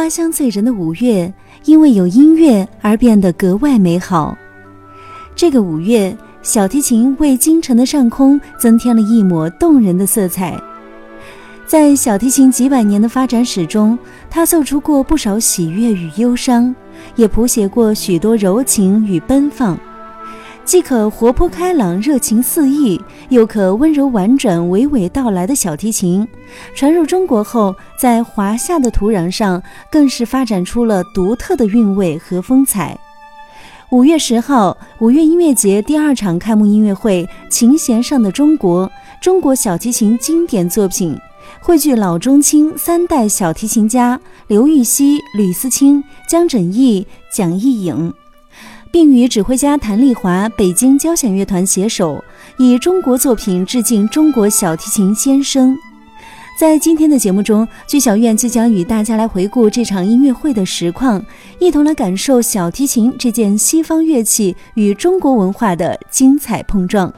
花香醉人的五月，因为有音乐而变得格外美好。这个五月，小提琴为京城的上空增添了一抹动人的色彩。在小提琴几百年的发展史中，它奏出过不少喜悦与忧伤，也谱写过许多柔情与奔放。既可活泼开朗、热情四溢，又可温柔婉转、娓娓道来的小提琴，传入中国后，在华夏的土壤上，更是发展出了独特的韵味和风采。五月十号，五月音乐节第二场开幕音乐会《琴弦上的中国》，中国小提琴经典作品，汇聚老中青三代小提琴家刘禹锡、吕思清、姜振义、蒋毅颖。并与指挥家谭丽华、北京交响乐团携手，以中国作品致敬中国小提琴先生。在今天的节目中，剧小院即将与大家来回顾这场音乐会的实况，一同来感受小提琴这件西方乐器与中国文化的精彩碰撞。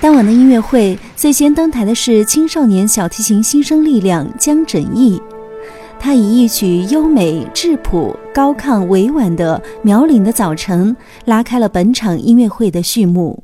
当晚的音乐会最先登台的是青少年小提琴新生力量江枕义，他以一曲优美质朴、高亢委婉的《苗岭的早晨》拉开了本场音乐会的序幕。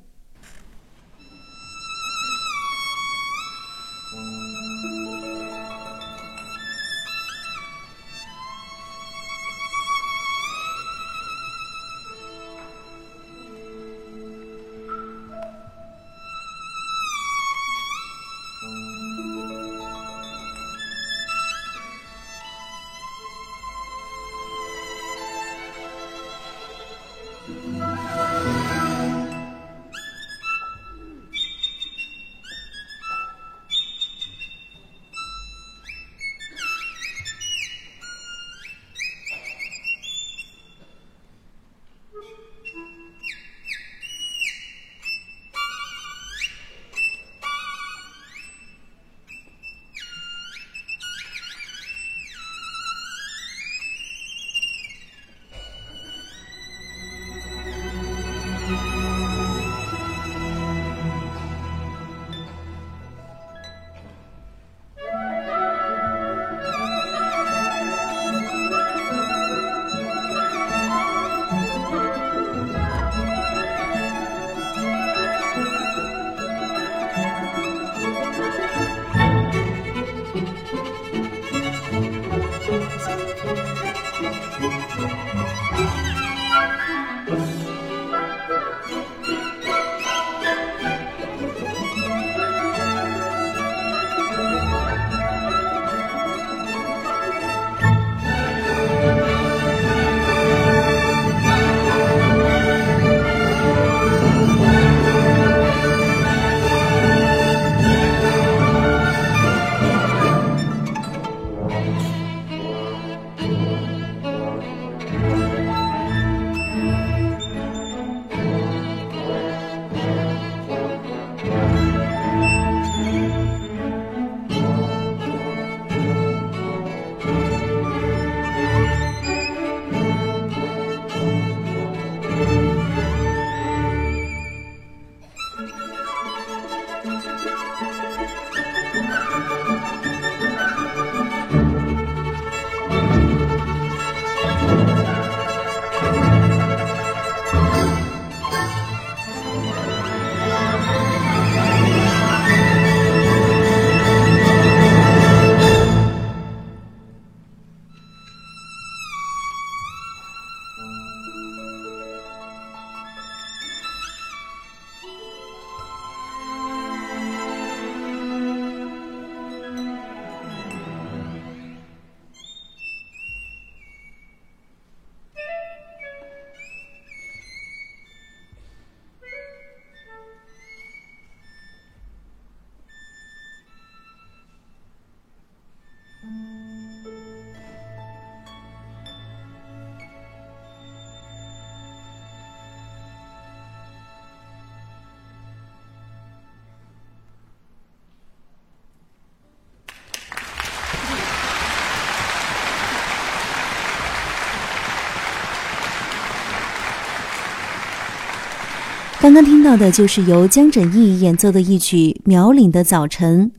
刚刚听到的就是由江振义演奏的一曲《苗岭的早晨》。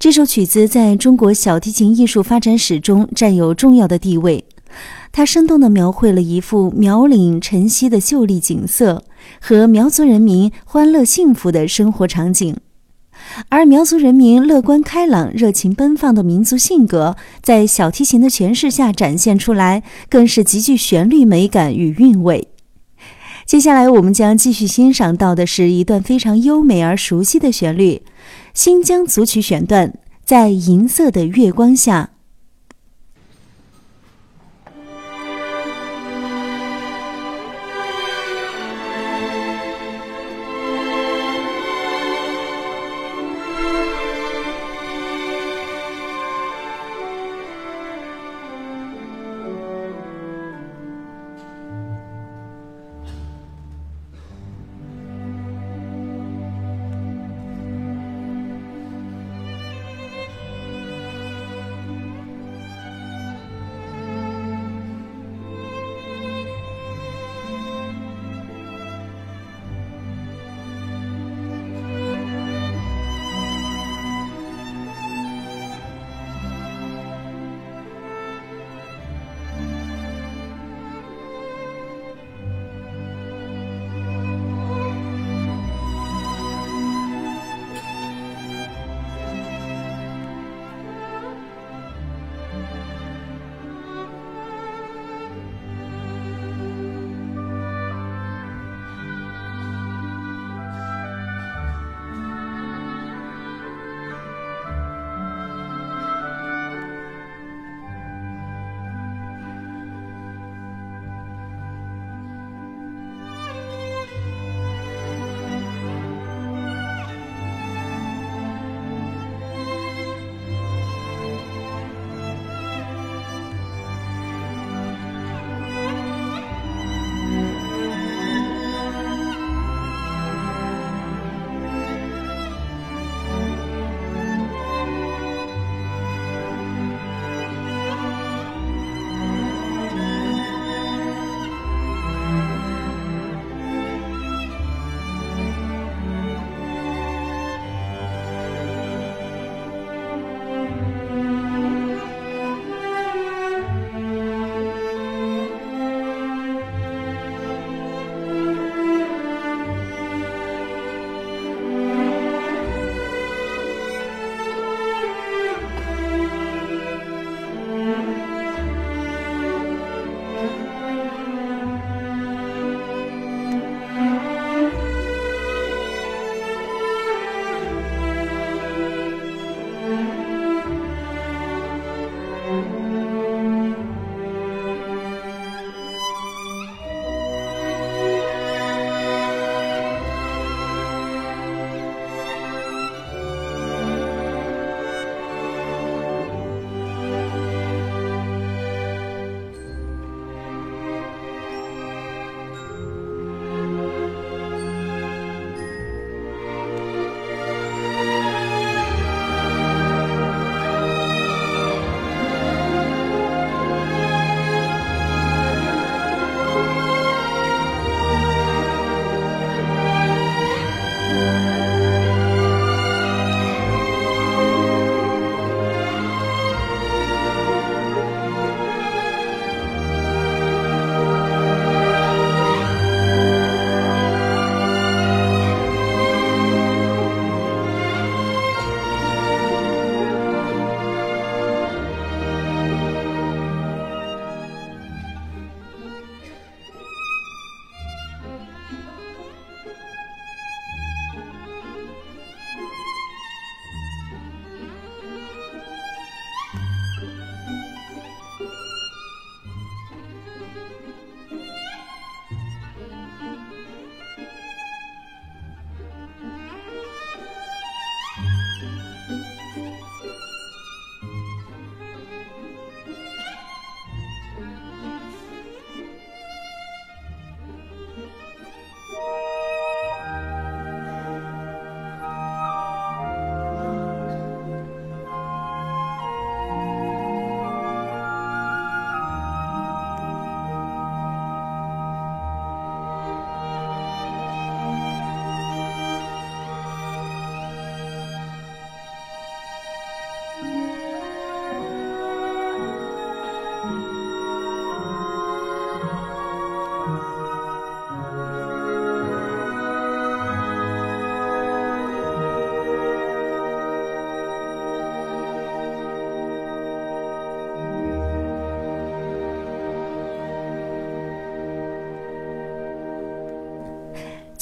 这首曲子在中国小提琴艺术发展史中占有重要的地位。它生动地描绘了一幅苗岭晨曦的秀丽景色和苗族人民欢乐幸福的生活场景。而苗族人民乐观开朗、热情奔放的民族性格，在小提琴的诠释下展现出来，更是极具旋律美感与韵味。接下来，我们将继续欣赏到的是一段非常优美而熟悉的旋律——新疆组曲选段，在银色的月光下。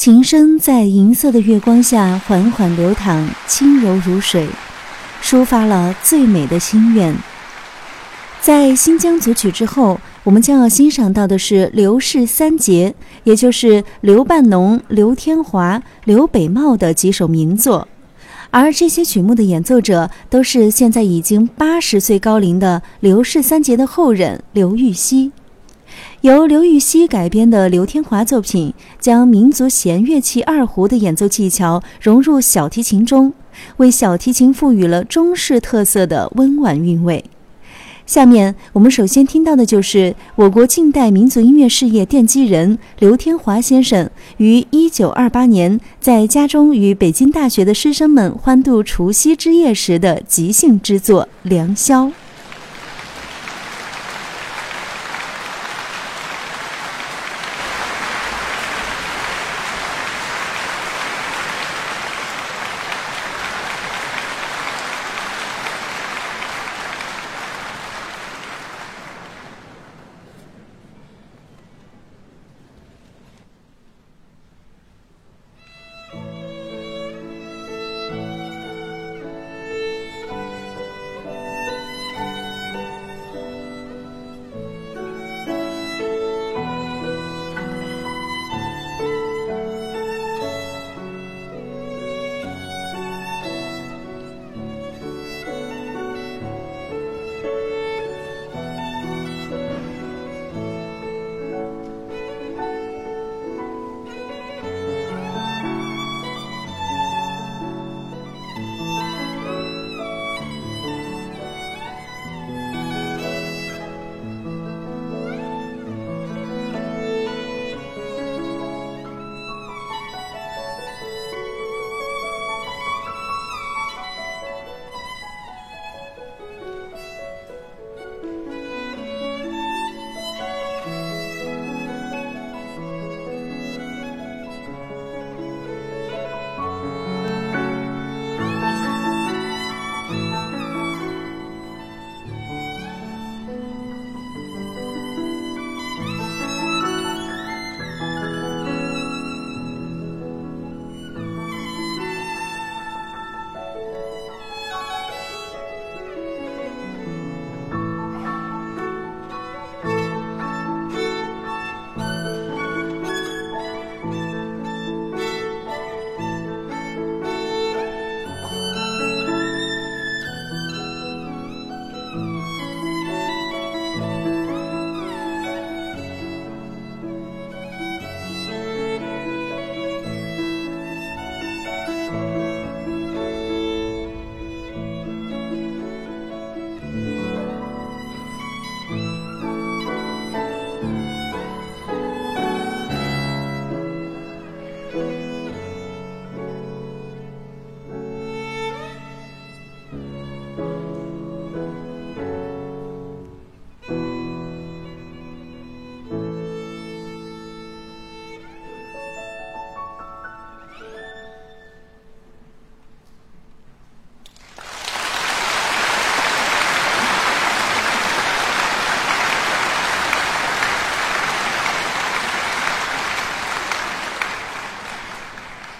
琴声在银色的月光下缓缓流淌，轻柔如水，抒发了最美的心愿。在新疆组曲之后，我们将要欣赏到的是刘氏三杰，也就是刘半农、刘天华、刘北茂的几首名作。而这些曲目的演奏者都是现在已经八十岁高龄的刘氏三杰的后人刘禹锡。由刘禹锡改编的刘天华作品，将民族弦乐器二胡的演奏技巧融入小提琴中，为小提琴赋予了中式特色的温婉韵味。下面我们首先听到的就是我国近代民族音乐事业奠基人刘天华先生于一九二八年在家中与北京大学的师生们欢度除夕之夜时的即兴之作《良宵》。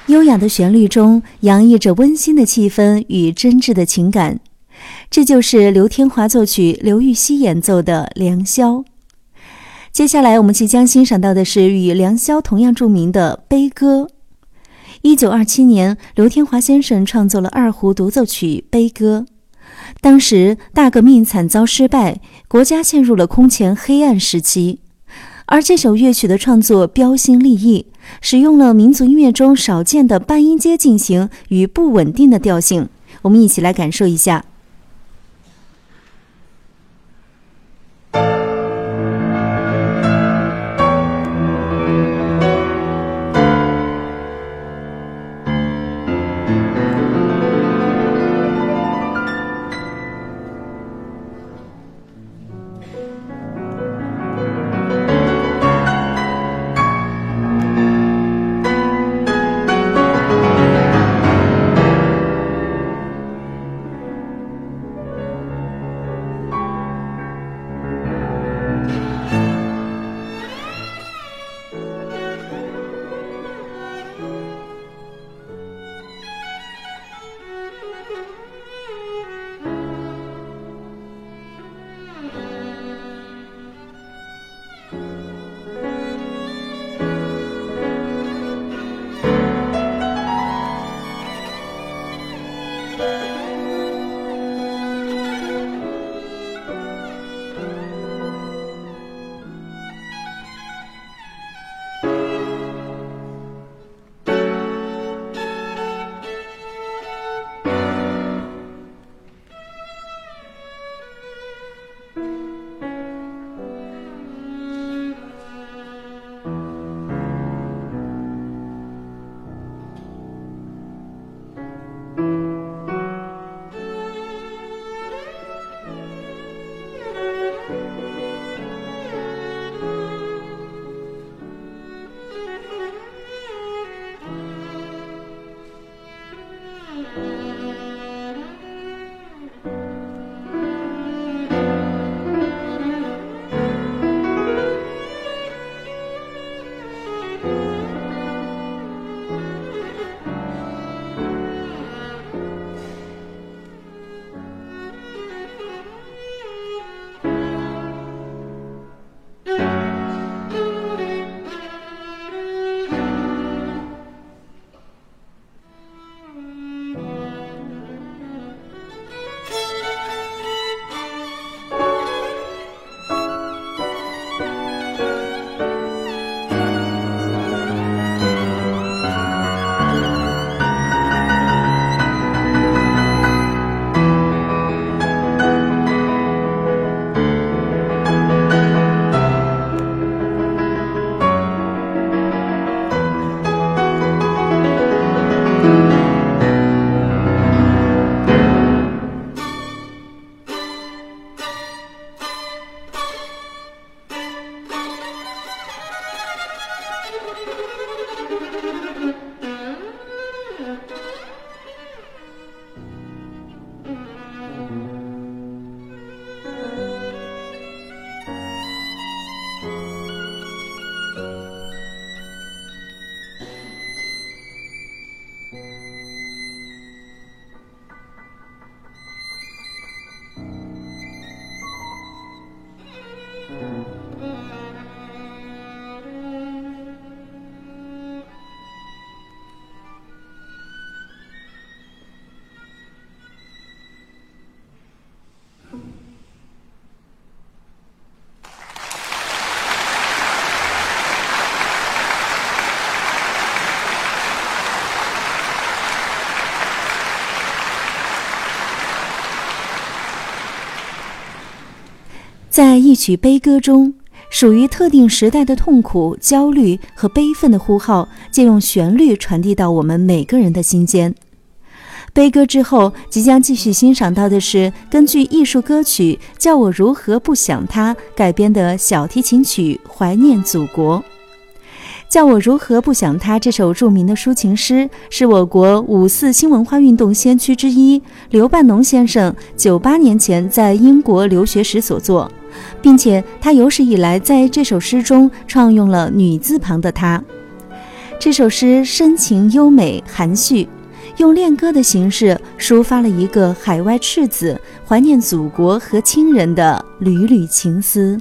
优雅的旋律中洋溢着温馨的气氛与真挚的情感，这就是刘天华作曲、刘禹锡演奏的《良宵》。接下来我们即将欣赏到的是与《良宵》同样著名的《悲歌》。一九二七年，刘天华先生创作了二胡独奏曲《悲歌》。当时大革命惨遭失败，国家陷入了空前黑暗时期。而这首乐曲的创作标新立异，使用了民族音乐中少见的半音阶进行与不稳定的调性。我们一起来感受一下。一曲悲歌中，属于特定时代的痛苦、焦虑和悲愤的呼号，借用旋律传递到我们每个人的心间。悲歌之后，即将继续欣赏到的是根据艺术歌曲《叫我如何不想他》改编的小提琴曲《怀念祖国》。叫我如何不想他这首著名的抒情诗，是我国五四新文化运动先驱之一刘半农先生九八年前在英国留学时所作，并且他有史以来在这首诗中创用了女字旁的她。这首诗深情优美含蓄，用恋歌的形式抒发了一个海外赤子怀念祖国和亲人的缕缕情思。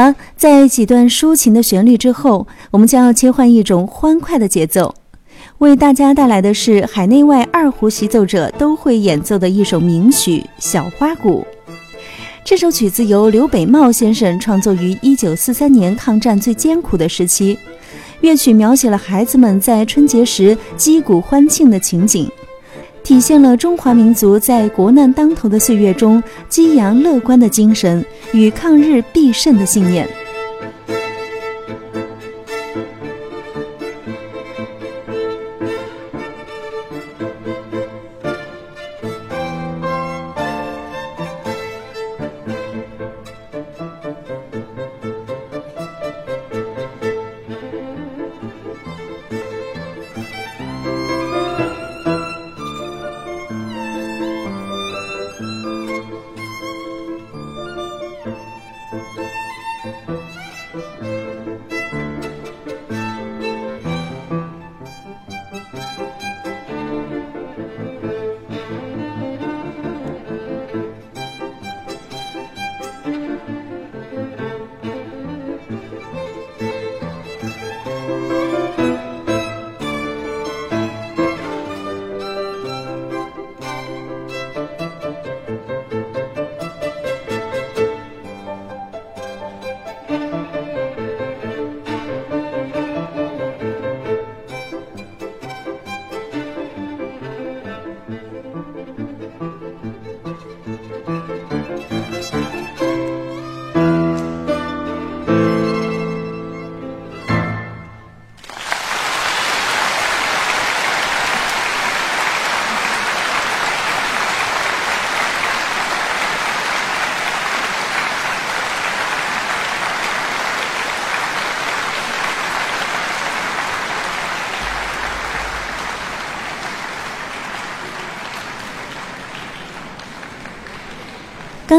了，在几段抒情的旋律之后，我们将要切换一种欢快的节奏，为大家带来的是海内外二胡习奏者都会演奏的一首名曲《小花鼓》。这首曲子由刘北茂先生创作于一九四三年抗战最艰苦的时期，乐曲描写了孩子们在春节时击鼓欢庆的情景。体现了中华民族在国难当头的岁月中激扬乐观的精神与抗日必胜的信念。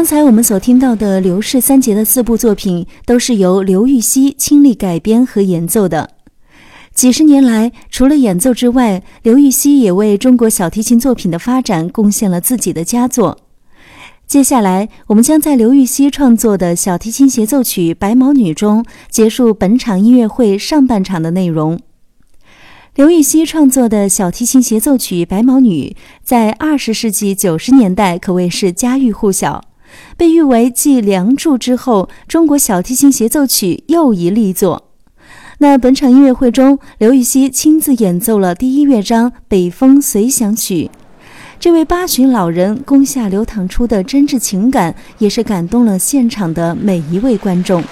刚才我们所听到的刘氏三杰的四部作品，都是由刘禹锡亲力改编和演奏的。几十年来，除了演奏之外，刘禹锡也为中国小提琴作品的发展贡献了自己的佳作。接下来，我们将在刘禹锡创作的小提琴协奏曲《白毛女》中结束本场音乐会上半场的内容。刘禹锡创作的小提琴协奏曲《白毛女》在二十世纪九十年代可谓是家喻户晓。被誉为继《梁祝》之后，中国小提琴协奏曲又一力作。那本场音乐会中，刘禹锡亲自演奏了第一乐章《北风随想曲》，这位八旬老人弓下流淌出的真挚情感，也是感动了现场的每一位观众。